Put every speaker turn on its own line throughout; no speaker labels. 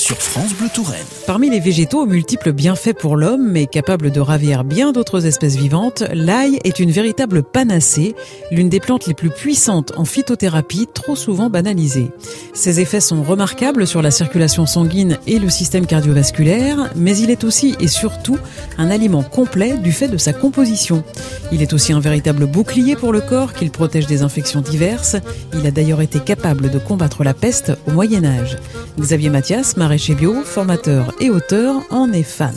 sur France Bleu Touraine.
Parmi les végétaux aux multiples bienfaits pour l'homme, mais capables de ravir bien d'autres espèces vivantes, l'ail est une véritable panacée, l'une des plantes les plus puissantes en phytothérapie, trop souvent banalisée. Ses effets sont remarquables sur la circulation sanguine et le système cardiovasculaire, mais il est aussi et surtout un aliment complet du fait de sa composition. Il est aussi un véritable bouclier pour le corps qu'il protège des infections diverses. Il a d'ailleurs été capable de combattre la peste au Moyen Âge. Xavier Mathias, maraîcher bio, formateur et auteur, en est fan.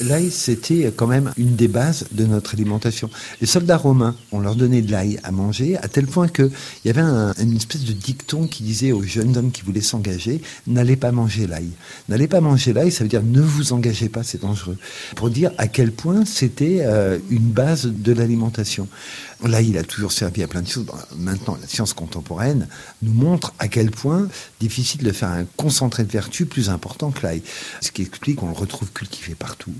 L'ail, c'était quand même une des bases de notre alimentation. Les soldats romains, on leur donnait de l'ail à manger, à tel point qu'il y avait une espèce de dicton qui disait aux jeunes hommes qui voulaient s'engager, n'allez pas manger l'ail. N'allez pas manger l'ail, ça veut dire ne vous engagez pas, c'est dangereux. Pour dire à quel point c'était euh, une base de l'alimentation. L'ail, il a toujours servi à plein de choses. Maintenant, la science contemporaine nous montre à quel point difficile de faire un concentré de vertu plus important que l'ail. Ce qui explique qu'on le retrouve cultivé partout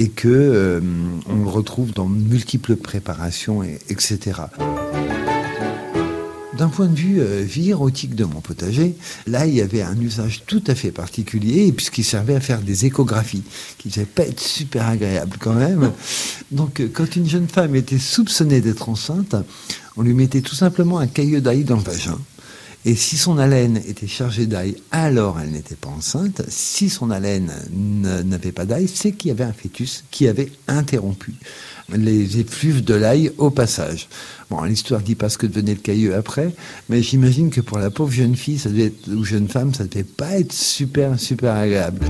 et que euh, on le retrouve dans multiples préparations, et, etc. D'un point de vue euh, vie érotique de mon potager, là, il y avait un usage tout à fait particulier, puisqu'il servait à faire des échographies, qui ne pas être super agréables quand même. Donc, euh, quand une jeune femme était soupçonnée d'être enceinte, on lui mettait tout simplement un caillou d'ail dans le vagin. Et si son haleine était chargée d'ail, alors elle n'était pas enceinte. Si son haleine n'avait pas d'ail, c'est qu'il y avait un fœtus qui avait interrompu les effluves de l'ail au passage. Bon, l'histoire dit pas ce que devenait le caillou après, mais j'imagine que pour la pauvre jeune fille, ça devait être, ou jeune femme, ça devait pas être super, super agréable.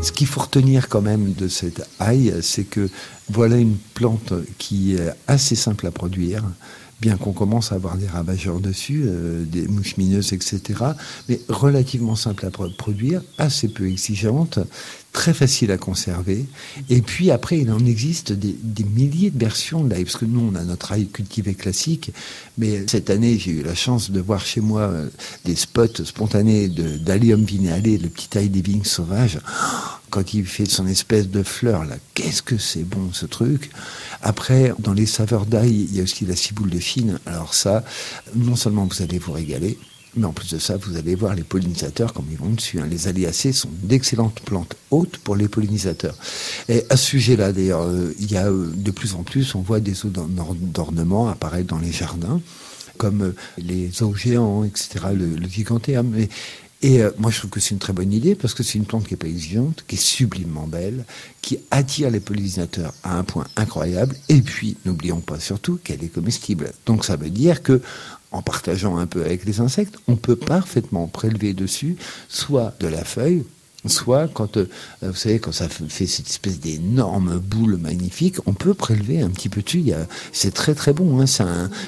Ce qu'il faut retenir quand même de cette ail, c'est que voilà une plante qui est assez simple à produire, bien qu'on commence à avoir des ravageurs dessus, euh, des mouches mineuses, etc., mais relativement simple à produire, assez peu exigeante, très facile à conserver. Et puis après, il en existe des, milliers de versions de l'ail, parce que nous, on a notre ail cultivé classique, mais cette année, j'ai eu la chance de voir chez moi euh, des spots spontanés d'allium vinéalé, le petit ail des vignes sauvages. Quand il fait son espèce de fleur, là, qu'est-ce que c'est bon ce truc? Après, dans les saveurs d'ail, il y a aussi la ciboule de fine. Alors ça, non seulement vous allez vous régaler, mais en plus de ça, vous allez voir les pollinisateurs comme ils vont dessus. Hein. Les aliacées sont d'excellentes plantes hautes pour les pollinisateurs. Et à ce sujet-là, d'ailleurs, euh, il y a euh, de plus en plus, on voit des eaux d'ornement apparaître dans les jardins, comme euh, les eaux géants, etc., le, le. Et moi, je trouve que c'est une très bonne idée parce que c'est une plante qui n'est pas exigeante, qui est sublimement belle, qui attire les pollinisateurs à un point incroyable. Et puis, n'oublions pas surtout qu'elle est comestible. Donc, ça veut dire que en partageant un peu avec les insectes, on peut parfaitement prélever dessus soit de la feuille, soit quand, euh, vous savez, quand ça fait cette espèce d'énorme boule magnifique, on peut prélever un petit peu dessus. C'est très très bon. Hein. C'est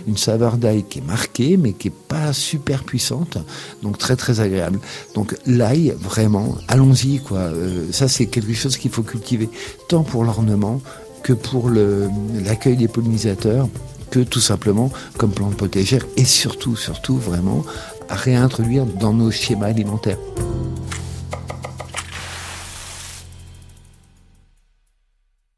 une saveur d'ail qui est marquée, mais qui est pas super puissante, donc très très agréable. Donc l'ail, vraiment, allons-y quoi. Euh, ça c'est quelque chose qu'il faut cultiver, tant pour l'ornement que pour l'accueil des pollinisateurs que tout simplement comme plante potagère et surtout, surtout vraiment à réintroduire dans nos schémas alimentaires.